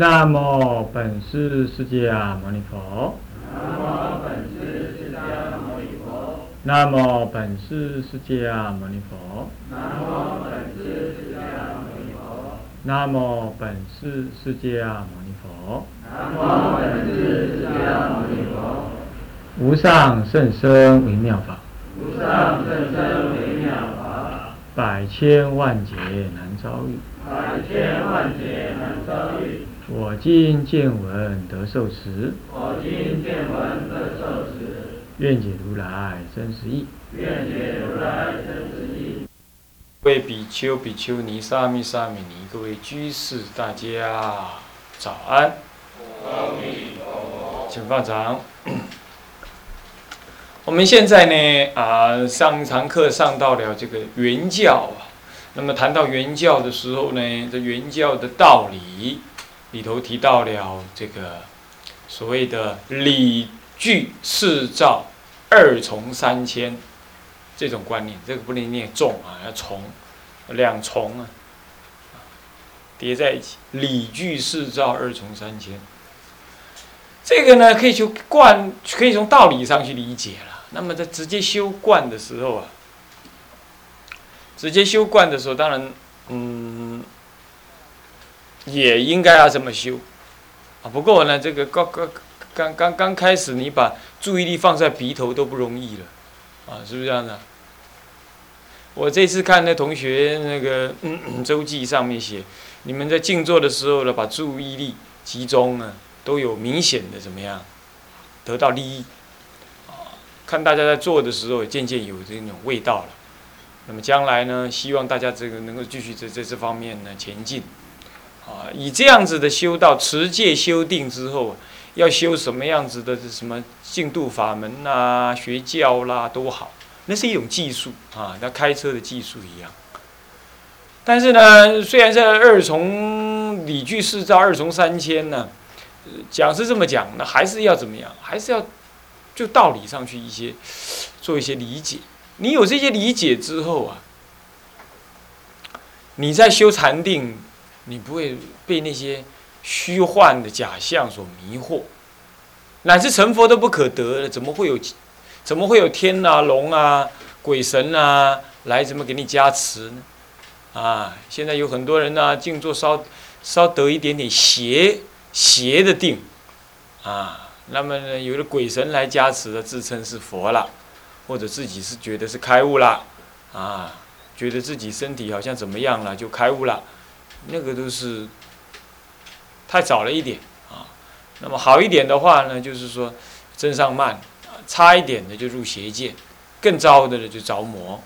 那么本师释迦牟尼佛。南无本师释迦牟尼佛。南无本师释迦牟尼佛。南无本师释迦牟尼佛。无上甚深微妙法。无上甚深微妙法。百千万劫难遭遇。百千万劫难遭遇。我今见闻得受持。我今见闻得受持。愿解如来真实义。愿解如来真实义。各位比丘、比丘尼、沙弥、沙弥尼，各位居士，大家早安。请放长。我们现在呢，啊，上一堂课上到了这个原教啊。那么谈到原教的时候呢，这原教的道理里头提到了这个所谓的理具四照二重三千这种观念，这个不能念重啊，要重两重啊，叠在一起，理具四照二重三千。这个呢，可以从观，可以从道理上去理解了。那么在直接修观的时候啊，直接修观的时候，当然，嗯，也应该要这么修啊。不过呢，这个刚刚刚刚刚开始，你把注意力放在鼻头都不容易了，啊，是不是这样的？我这次看那同学那个周记上面写，你们在静坐的时候呢，把注意力集中呢，都有明显的怎么样得到利益。啊看大家在做的时候，渐渐有这种味道了。那么将来呢，希望大家这个能够继续在在这方面呢前进。啊，以这样子的修道持戒修定之后，要修什么样子的什么净度法门呐、学教啦都好，那是一种技术啊，像开车的技术一样。但是呢，虽然这二重理具四照二重三千呢，讲是这么讲，那还是要怎么样？还是要。就道理上去一些，做一些理解。你有这些理解之后啊，你在修禅定，你不会被那些虚幻的假象所迷惑，乃至成佛都不可得了，怎么会有，怎么会有天啊、龙啊、鬼神啊来怎么给你加持呢？啊，现在有很多人呢，静坐稍稍得一点点邪邪的定，啊。那么呢，有的鬼神来加持的，自称是佛了，或者自己是觉得是开悟了，啊，觉得自己身体好像怎么样了就开悟了，那个都是太早了一点啊。那么好一点的话呢，就是说真上慢，差一点的就入邪见，更糟的呢就着魔。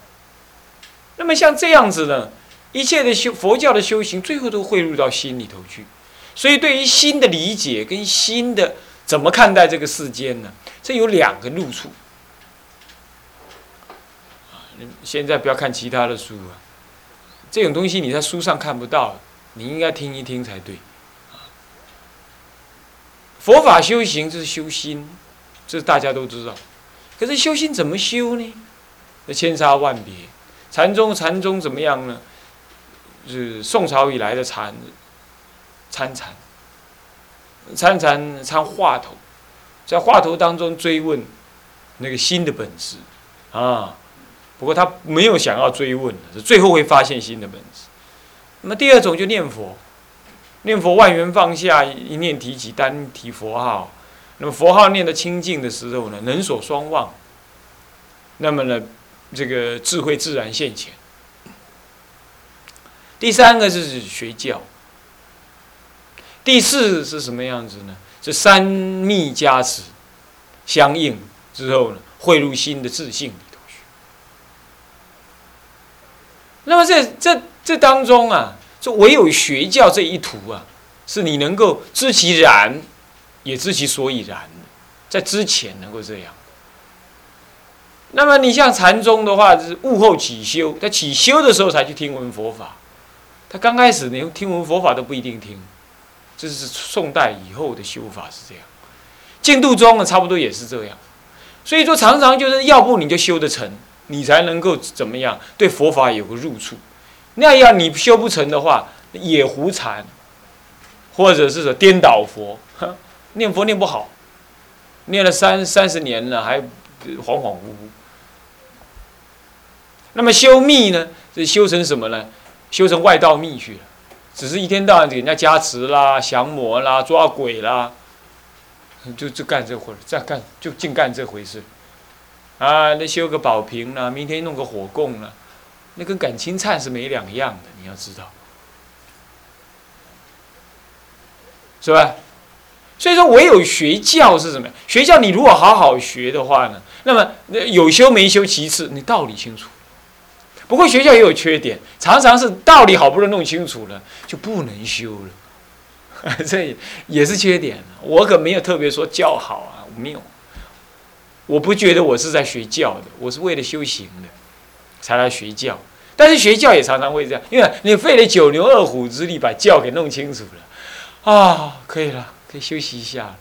那么像这样子呢，一切的修佛教的修行，最后都汇入到心里头去。所以对于心的理解跟心的。怎么看待这个世间呢？这有两个路处。现在不要看其他的书啊，这种东西你在书上看不到，你应该听一听才对。佛法修行就是修心，这大家都知道。可是修心怎么修呢？那千差万别。禅宗，禅宗怎么样呢？是宋朝以来的禅，参禅。参禅参话头，在话头当中追问那个心的本质啊。不过他没有想要追问，是最后会发现新的本质。那么第二种就念佛，念佛万缘放下，一念提起单提佛号。那么佛号念得清净的时候呢，能所双忘。那么呢，这个智慧自然现前。第三个就是学教。第四是什么样子呢？这三密加持相应之后呢，汇入新的自信头去。那么这这这当中啊，就唯有学教这一途啊，是你能够知其然，也知其所以然，在之前能够这样。那么你像禅宗的话，是悟后起修，在起修的时候才去听闻佛法，他刚开始连听闻佛法都不一定听。这是宋代以后的修法是这样，净度宗呢差不多也是这样，所以说常常就是要不你就修得成，你才能够怎么样对佛法有个入处，那样你修不成的话也胡禅，或者是说颠倒佛，念佛念不好，念了三三十年了还恍恍惚惚。那么修密呢？是修成什么呢？修成外道密去了，只是一天到晚给人家加持啦、降魔啦、抓鬼啦，就就干这活再干就净干这回事。啊，那修个宝瓶啦，明天弄个火供啦，那跟感情忏是没两样的，你要知道，是吧？所以说，唯有学教是什么？学教你如果好好学的话呢，那么那有修没修其次，你道理清楚。不过学校也有缺点，常常是道理好不容易弄清楚了，就不能修了，这也是缺点。我可没有特别说教好啊，没有。我不觉得我是在学教的，我是为了修行的，才来学教。但是学教也常常会这样，因为你费了九牛二虎之力把教给弄清楚了，啊，可以了，可以休息一下了。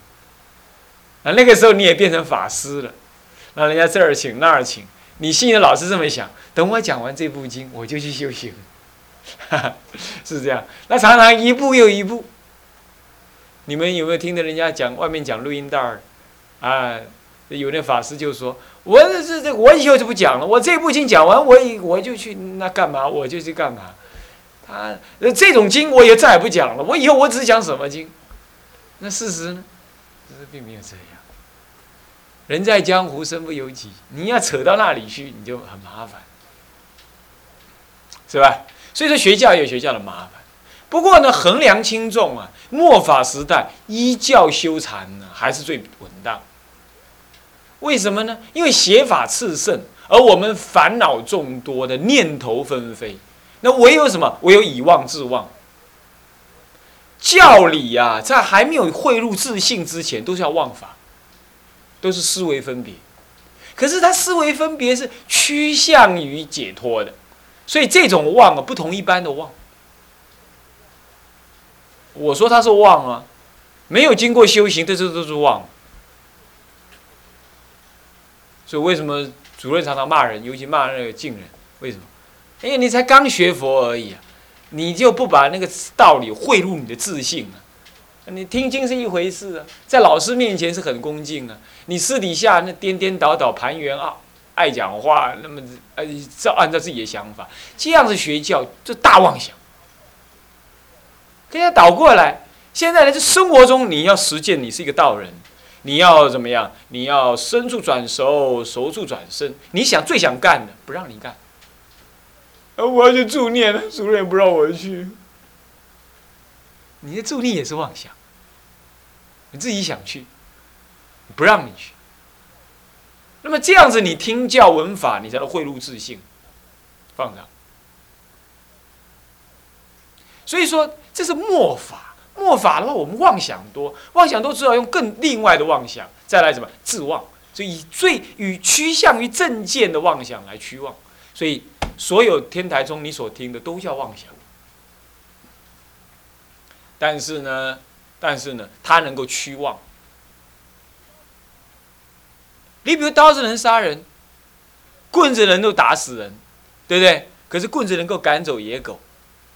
啊，那个时候你也变成法师了，那人家这儿请那儿请。你心里老是这么想，等我讲完这部经，我就去修行，是这样。那常常一步又一步。你们有没有听到人家讲外面讲录音带儿？啊，有那法师就说：“我这这，我以后就不讲了。我这部经讲完，我以我就去那干嘛？我就去干嘛？他这种经我也再也不讲了。我以后我只讲什么经？那事实呢？事实并没有这样。”人在江湖，身不由己。你要扯到那里去，你就很麻烦，是吧？所以说学教有学教的麻烦。不过呢，衡量轻重啊，末法时代依教修禅呢，还是最稳当。为什么呢？因为邪法炽盛，而我们烦恼众多的念头纷飞，那唯有什么？唯有以妄制妄。教理呀，在还没有汇入自信之前，都是要妄法。都是思维分别，可是他思维分别是趋向于解脱的，所以这种妄啊，不同一般的妄。我说他是妄啊，没有经过修行，这这都是妄。所以为什么主任常常骂人，尤其骂那个近人？为什么？因为你才刚学佛而已啊，你就不把那个道理汇入你的自信啊。你听经是一回事啊，在老师面前是很恭敬啊。你私底下那颠颠倒倒、盘圆啊，爱讲话，那么呃，照按照自己的想法，这样子学教，这大妄想。跟他倒过来，现在呢，就生活中你要实践，你是一个道人，你要怎么样？你要身处转熟，熟处转身。你想最想干的，不让你干。啊，我要去助念了，主任不让我去。你的助念也是妄想，你自己想去，不让你去。那么这样子，你听教闻法，你才能汇入自信，放上。所以说，这是末法。末法的话，我们妄想多，妄想多，只好用更另外的妄想，再来什么自妄。所以以最与趋向于正见的妄想来趋妄。所以所有天台中你所听的都叫妄想。但是呢，但是呢，它能够驱妄。你比如刀子能杀人，棍子能够打死人，对不对？可是棍子能够赶走野狗，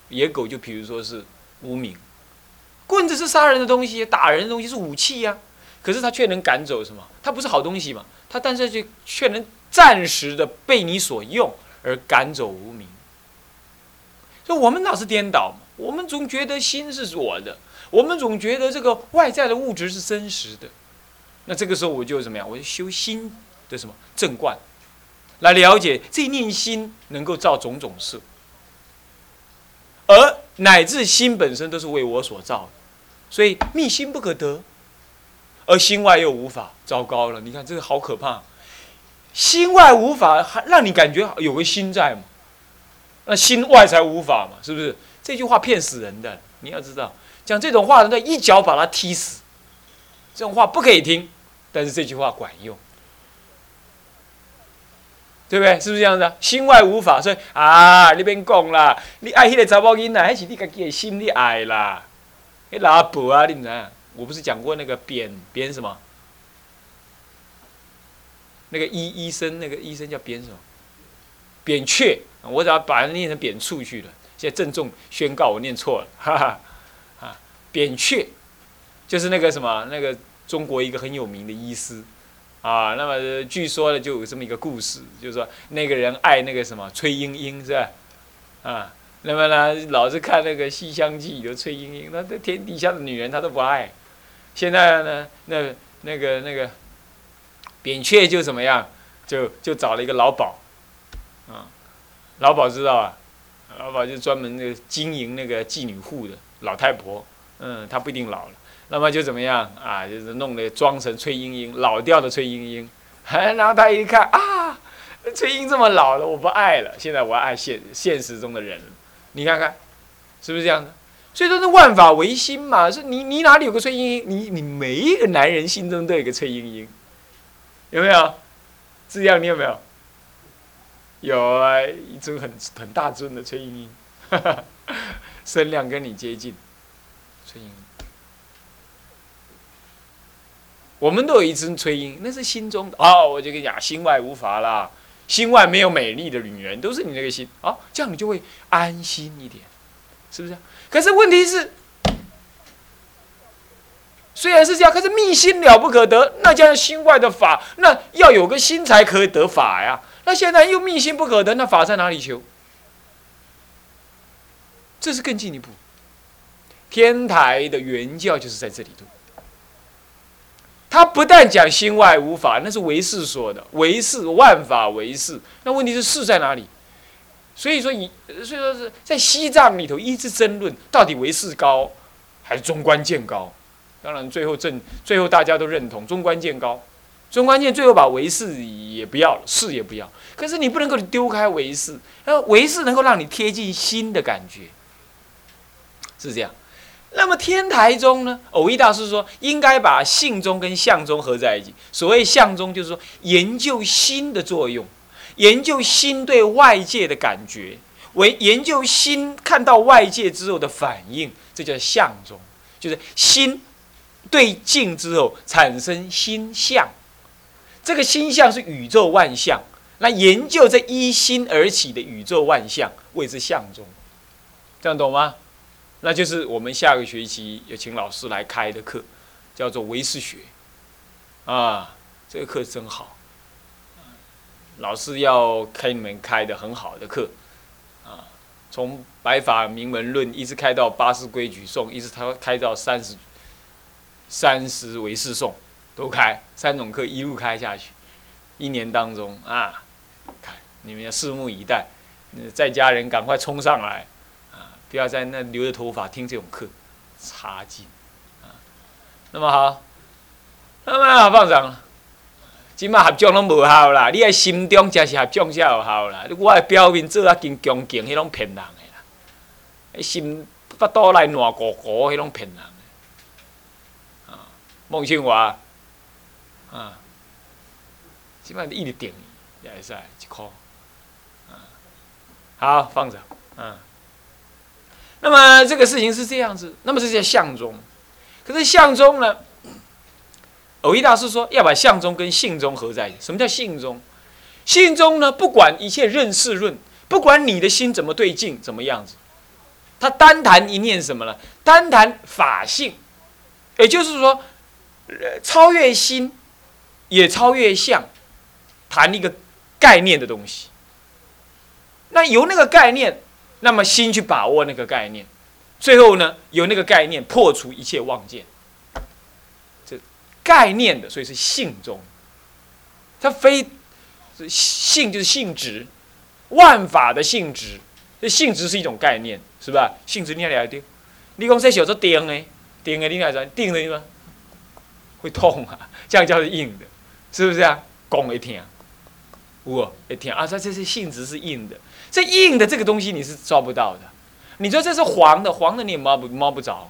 野狗就比如说是无名。棍子是杀人的东西，打人的东西是武器呀。可是它却能赶走什么？它不是好东西嘛？它但是却却能暂时的被你所用而赶走无名。所以我们老是颠倒。我们总觉得心是我的，我们总觉得这个外在的物质是真实的，那这个时候我就怎么样？我就修心的什么正观，来了解这一念心能够造种种事，而乃至心本身都是为我所造的，所以密心不可得，而心外又无法，糟糕了！你看这个好可怕，心外无法，还让你感觉有个心在嘛？那心外才无法嘛？是不是？这句话骗死人的，你要知道，讲这种话的，一脚把他踢死。这种话不可以听，但是这句话管用，对不对？是不是这样子？心外无法，所以啊，你别讲啦，你爱那个查某囡仔，还是你自己的心里爱啦？哎老婆啊，你唔知？我不是讲过那个扁扁什么？那个医医生，那个医生叫扁什么？扁鹊，我只要把它念成扁处去了。现在郑重宣告，我念错了，哈哈，啊，扁鹊，就是那个什么那个中国一个很有名的医师，啊，那么据说呢就有这么一个故事，就是说那个人爱那个什么崔莺莺是吧？啊，那么呢老是看那个《西厢记》里的崔莺莺，那这天底下的女人他都不爱。现在呢，那那个那个扁鹊就怎么样，就就找了一个老鸨，啊，老鸨知道啊，老鸨就专门那个经营那个妓女户的老太婆，嗯，她不一定老了。那么就怎么样啊？就是弄得装成崔莺莺，老掉的崔莺莺。然后他一看啊，崔莺这么老了，我不爱了。现在我爱现现实中的人。你看看，是不是这样的？所以说，是万法唯心嘛。是你你哪里有个崔莺莺？你你每一个男人心中都有个崔莺莺，有没有？这样你有没有？有啊，一尊很很大尊的崔莺莺，身量跟你接近，崔莺。我们都有一尊崔莺，那是心中的哦。我就跟你讲，心外无法啦，心外没有美丽的女人，都是你那个心啊。这样你就会安心一点，是不是？可是问题是，虽然是这样，可是密心了不可得，那叫心外的法，那要有个心才可以得法呀。那现在又密心不可得，那法在哪里求？这是更进一步，天台的原教就是在这里头。他不但讲心外无法，那是唯识说的，唯识万法唯识。那问题是识在哪里？所以说，以所以说是在西藏里头一直争论，到底唯识高还是中观见高？当然，最后正最后大家都认同中观见高，中观见最后把唯识也不要了，识也不要。可是你不能够丢开唯识，那唯识能够让你贴近心的感觉，是这样。那么天台宗呢？偶一大师说，应该把性宗跟相宗合在一起。所谓相宗，就是说研究心的作用，研究心对外界的感觉，为研究心看到外界之后的反应，这叫相宗。就是心对境之后产生心相，这个心相是宇宙万象。那研究这一心而起的宇宙万象，谓之相宗。这样懂吗？那就是我们下个学期有请老师来开的课，叫做唯识学，啊，这个课真好，老师要开你们开的很好的课，啊，从白法明门论一直开到八识规矩颂，一直他开到三十三十唯识颂，都开三种课一路开下去，一年当中啊，看你们要拭目以待，在家人赶快冲上来。不要在那留着头发听这种课，差劲啊！那么好，那么放上了。今麦合作拢无效啦，你喺心中才是合作才有效啦。我的表面做啊，真恭敬，迄种骗人的啦。心腹肚内烂糊糊，迄种骗人的。啊，孟庆华，啊，今麦一直顶，也会使一箍。啊，好，放着，嗯。那么这个事情是这样子，那么这叫相中，可是相中呢？偶一大师说要把相中跟性中合在一起。什么叫性中？性中呢？不管一切认识论，不管你的心怎么对境，怎么样子，他单谈一念什么呢？单谈法性，也就是说，超越心，也超越相，谈一个概念的东西。那由那个概念。那么心去把握那个概念，最后呢，有那个概念破除一切妄见，这概念的，所以是性中。它非性就是性质，万法的性质，这性质是一种概念，是吧？性质你也来定，你讲这小说定的，定的你来怎定的吗？会痛啊，这样叫做硬的，是不是啊？讲会听，有会听啊，这这是性质是硬的。这硬的这个东西你是抓不到的，你说这是黄的，黄的你也摸不摸不着，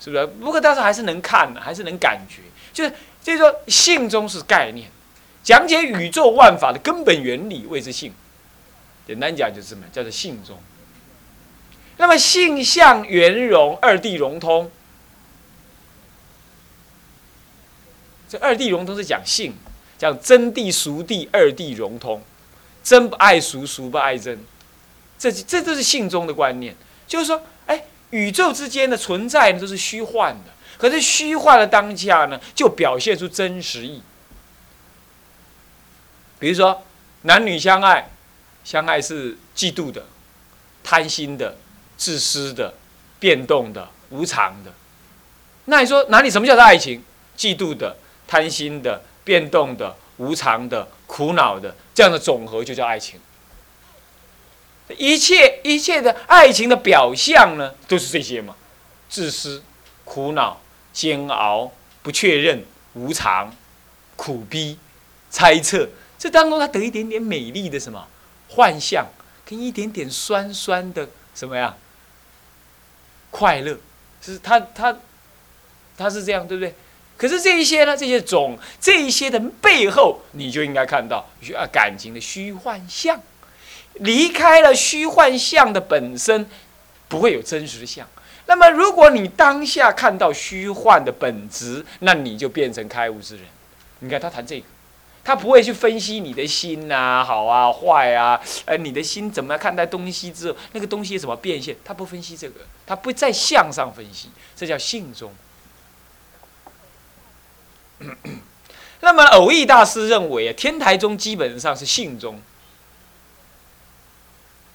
是不是？不过但是还是能看，还是能感觉，就是就是说性中是概念，讲解宇宙万法的根本原理谓之性，简单讲就是什么叫做性中。那么性相圆融二谛融通，这二谛融通是讲性，讲真谛俗谛二谛融通。真不爱俗，俗不爱真，这这都是性中的观念。就是说，哎，宇宙之间的存在呢都是虚幻的，可是虚幻的当下呢，就表现出真实意。比如说，男女相爱，相爱是嫉妒的、贪心的、自私的、变动的、无常的。那你说哪里什么叫做爱情？嫉妒的、贪心的、变动的、无常的、苦恼的，这样的总和就叫爱情。一切一切的爱情的表象呢，都是这些嘛：自私、苦恼、煎熬、不确认、无常、苦逼、猜测。这当中，他得一点点美丽的什么幻象，跟一点点酸酸的什么呀快乐，是他他他是这样，对不对？可是这一些呢，这些种这一些的背后，你就应该看到啊感情的虚幻相，离开了虚幻相的本身，不会有真实的相。那么，如果你当下看到虚幻的本质，那你就变成开悟之人。你看他谈这个。他不会去分析你的心呐，好啊，坏啊，呃，你的心怎么看待东西之后，那个东西怎么变现？他不分析这个，他不在相上分析，这叫性中。那么偶义大师认为啊，天台宗基本上是性宗。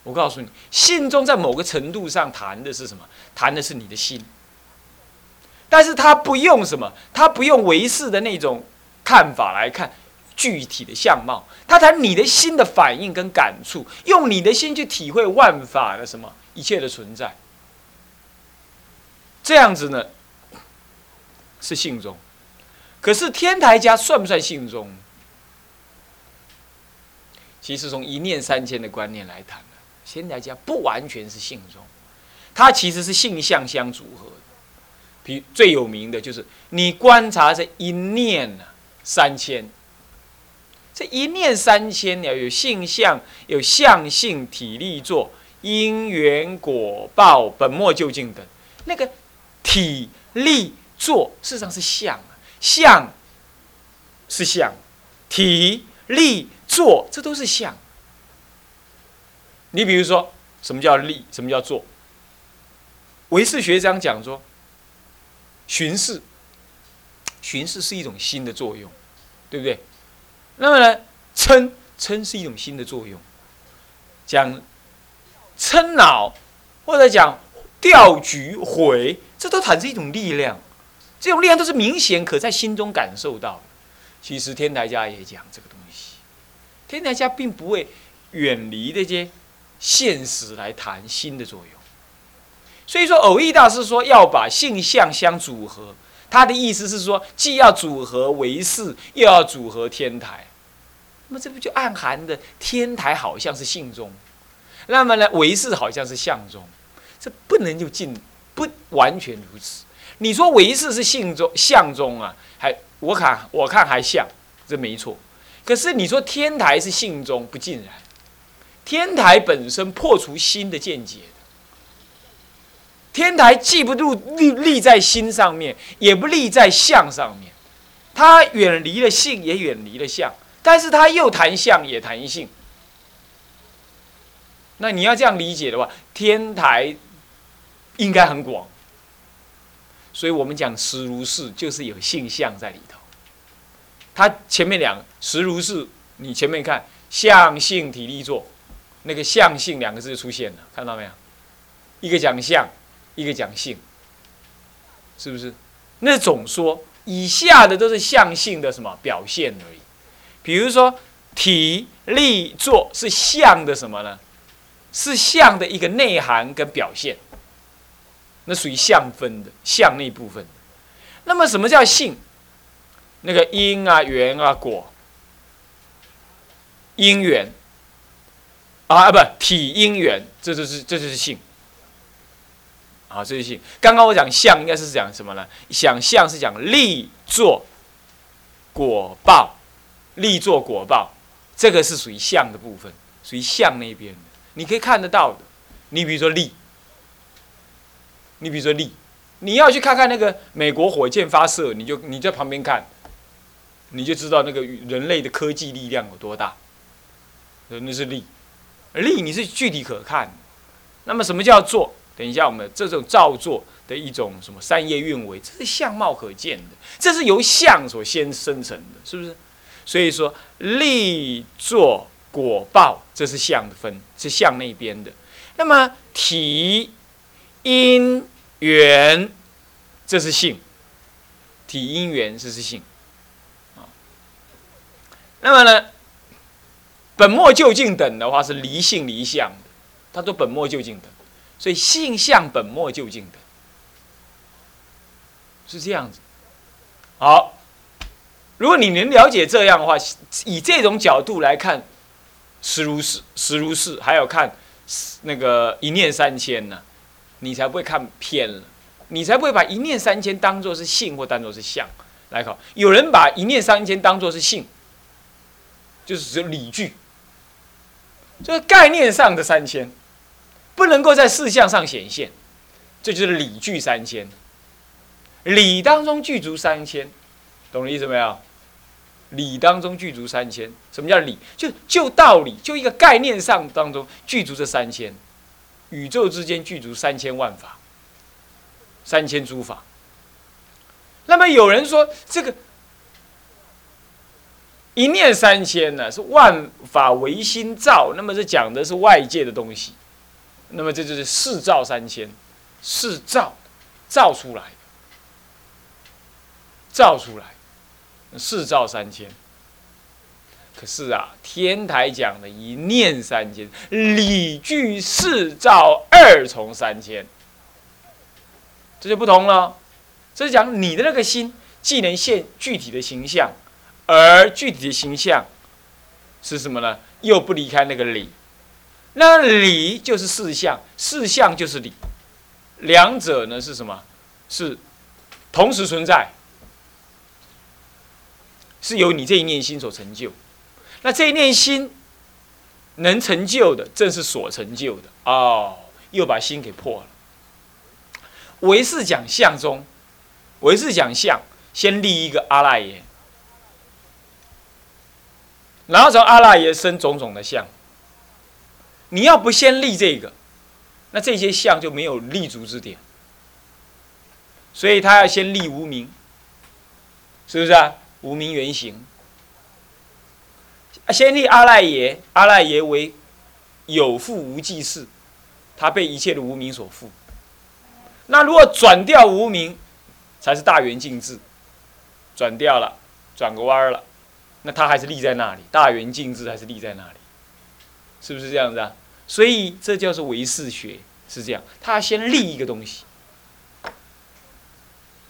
我告诉你，性宗在某个程度上谈的是什么？谈的是你的心，但是他不用什么，他不用唯识的那种看法来看。具体的相貌，他谈你的心的反应跟感触，用你的心去体会万法的什么一切的存在，这样子呢是性宗。可是天台家算不算性中？其实从一念三千的观念来谈天台家不完全是性中，它其实是性相相组合。比最有名的就是你观察这一念呢三千。这一念三千了，有性相，有相性体力作，因缘果报本末究竟等。那个体力作，事实上是相，相是相，体力作，这都是相。你比如说，什么叫力？什么叫做？唯识学长讲说，巡视，巡视是一种心的作用，对不对？那么呢，嗔嗔是一种心的作用，讲嗔恼或者讲调举毁，这都产生一种力量，这种力量都是明显可在心中感受到的。其实天台家也讲这个东西，天台家并不会远离这些现实来谈心的作用。所以说，偶义大师说要把性相相组合。他的意思是说，既要组合唯识，又要组合天台，那么这不就暗含的天台好像是性中，那么呢唯识好像是相中，这不能就尽不完全如此。你说唯识是性中相中啊，还我看我看还像，这没错。可是你说天台是性中，不尽然。天台本身破除心的见解。天台既不住立立在心上面，也不立在相上面，它远离了性，也远离了相，但是它又谈相，也谈性。那你要这样理解的话，天台应该很广。所以我们讲实如是，就是有性相在里头。它前面两实如是，你前面看相性体力作，那个相性两个字就出现了，看到没有？一个讲相。一个讲性，是不是？那总说以下的都是相性的什么表现而已。比如说体力作是相的什么呢？是相的一个内涵跟表现，那属于相分的相那部分。那么什么叫性？那个因啊缘啊果，因缘啊不体因缘，这就是这就是性。啊，这是性。刚刚我讲相，应该是讲什么呢？想相是讲力作果报，力作果报，这个是属于相的部分，属于相那边的，你可以看得到的。你比如说力，你比如说力，你要去看看那个美国火箭发射，你就你在旁边看，你就知道那个人类的科技力量有多大。那是力，力你是具体可看。那么什么叫做？等一下我们这种造作的一种什么三业运为，这是相貌可见的，这是由相所先生成的，是不是？所以说力作果报，这是相的分，是相那边的。那么体因缘，这是性。体因缘，这是性。那么呢，本末究竟等的话是离性离相的，它都本末究竟等，所以性相本末究竟等，是这样子。好。如果你能了解这样的话，以这种角度来看，实如是，实如是，还有看那个一念三千呢，你才不会看偏了，你才不会把一念三千当做是性或当做是相来考。有人把一念三千当做是性，就是只有理据，就是概念上的三千，不能够在事项上显现，这就是理具三千，理当中具足三千，懂了意思没有？理当中具足三千，什么叫理？就就道理，就一个概念上当中具足这三千，宇宙之间具足三千万法，三千诸法。那么有人说这个一念三千呢，是万法唯心造，那么这讲的是外界的东西，那么这就是四造三千，事造造出来，造出来。四造三千，可是啊，天台讲的一念三千，理具四照二重三千，这就不同了。这是讲你的那个心，既能现具体的形象，而具体的形象是什么呢？又不离开那个理，那理就是四相，四相就是理，两者呢是什么？是同时存在。是由你这一念心所成就，那这一念心能成就的，正是所成就的哦。又把心给破了。唯是讲相中，唯是讲相，先立一个阿赖耶，然后从阿赖耶生种种的相。你要不先立这个，那这些相就没有立足之点。所以他要先立无名，是不是啊？无名原形，先立阿赖耶，阿赖耶为有覆无记事，他被一切的无名所覆。那如果转掉无名，才是大圆净智，转掉了，转个弯了，那他还是立在那里，大圆净智还是立在那里，是不是这样子啊？所以这叫做唯识学，是这样，他先立一个东西。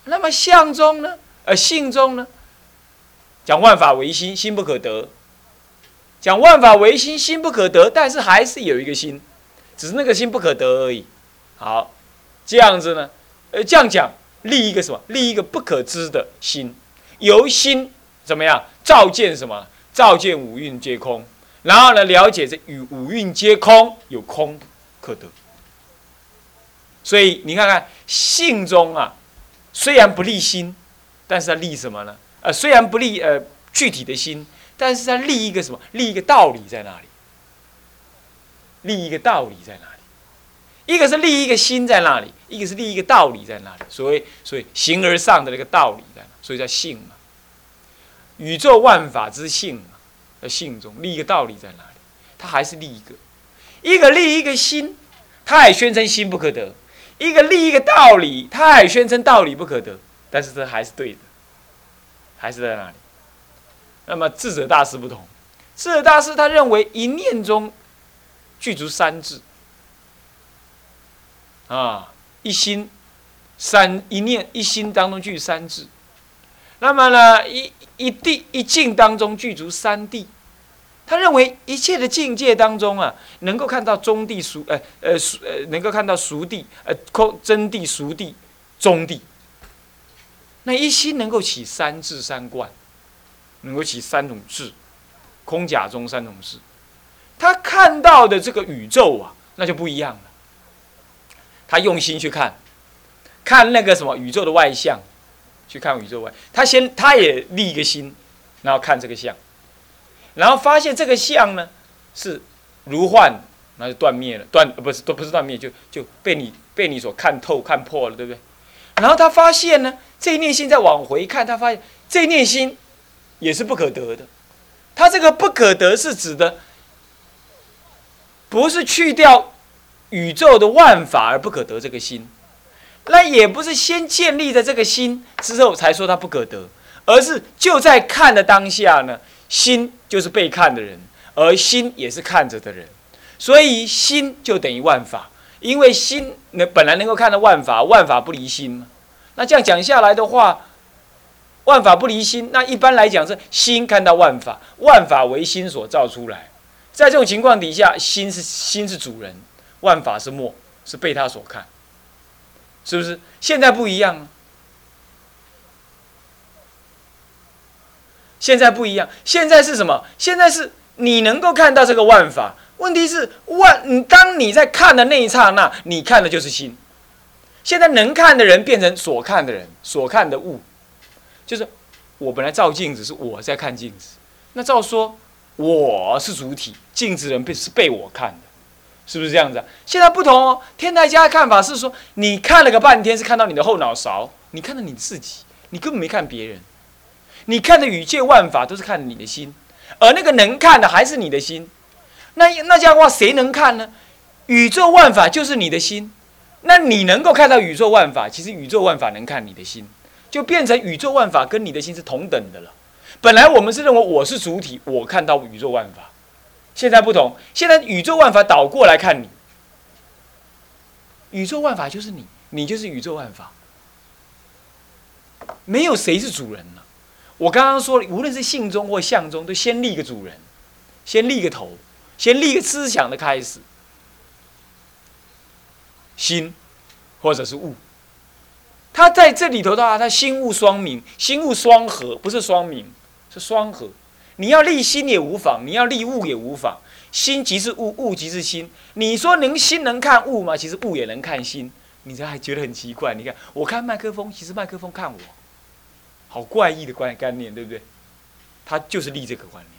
那么相中呢？呃，性中呢？讲万法唯心，心不可得。讲万法唯心，心不可得，但是还是有一个心，只是那个心不可得而已。好，这样子呢？呃，这样讲，立一个什么？立一个不可知的心，由心怎么样？照见什么？照见五蕴皆空，然后呢，了解这与五蕴皆空有空可得。所以你看看，性中啊，虽然不立心，但是它立什么呢？呃，虽然不立呃具体的心，但是他立一个什么？立一个道理在那里。立一个道理在哪里？一个是立一个心在那里，一个是立一个道理在那里。所谓所以形而上的那个道理在哪？所以叫性嘛。宇宙万法之性嘛，在性中立一个道理在哪里？他还是立一个，一个立一个心，他也宣称心不可得；一个立一个道理，他也宣称道理不可得。但是这还是对的。还是在那里。那么智者大师不同，智者大师他认为一念中具足三智啊，一心三一念一心当中具三智。那么呢，一一地一境当中具足三地。他认为一切的境界当中啊，能够看到中地、熟呃呃呃，能够看到熟地呃空真地、熟地、中地。那一心能够起三智三观，能够起三种智，空假中三种智，他看到的这个宇宙啊，那就不一样了。他用心去看，看那个什么宇宙的外相，去看宇宙外，他先他也立一个心，然后看这个相，然后发现这个相呢是如幻，那就断灭了，断不是都不是断灭，就就被你被你所看透看破了，对不对？然后他发现呢，这一念心再往回看，他发现这一念心也是不可得的。他这个不可得是指的，不是去掉宇宙的万法而不可得这个心，那也不是先建立的这个心之后才说它不可得，而是就在看的当下呢，心就是被看的人，而心也是看着的人，所以心就等于万法，因为心能本来能够看到万法，万法不离心嘛。那这样讲下来的话。万法不离心，那一般来讲是心看到万法，万法为心所造出来。在这种情况底下，心是心是主人，万法是末，是被他所看，是不是？现在不一样了，现在不一样，现在是什么？现在是你能够看到这个万法，问题是万，当你在看的那一刹那，你看的就是心。现在能看的人变成所看的人，所看的物。就是我本来照镜子是我在看镜子，那照说我是主体，镜子人被是被我看的，是不是这样子？现在不同哦，天台家的看法是说，你看了个半天是看到你的后脑勺，你看到你自己，你根本没看别人，你看的宇界万法都是看你的心，而那个能看的还是你的心，那那这样的话谁能看呢？宇宙万法就是你的心，那你能够看到宇宙万法，其实宇宙万法能看你的心。就变成宇宙万法跟你的心是同等的了。本来我们是认为我是主体，我看到宇宙万法。现在不同，现在宇宙万法倒过来看你。宇宙万法就是你，你就是宇宙万法。没有谁是主人了。我刚刚说，无论是性中或相中，都先立个主人，先立个头，先立个思想的开始。心，或者是物。他在这里头的话，他心物双明，心物双合，不是双明，是双合。你要立心也无妨，你要立物也无妨。心即是物，物即是心。你说能心能看物吗？其实物也能看心。你这还觉得很奇怪？你看，我看麦克风，其实麦克风看我，好怪异的观概念，对不对？他就是立这个观念。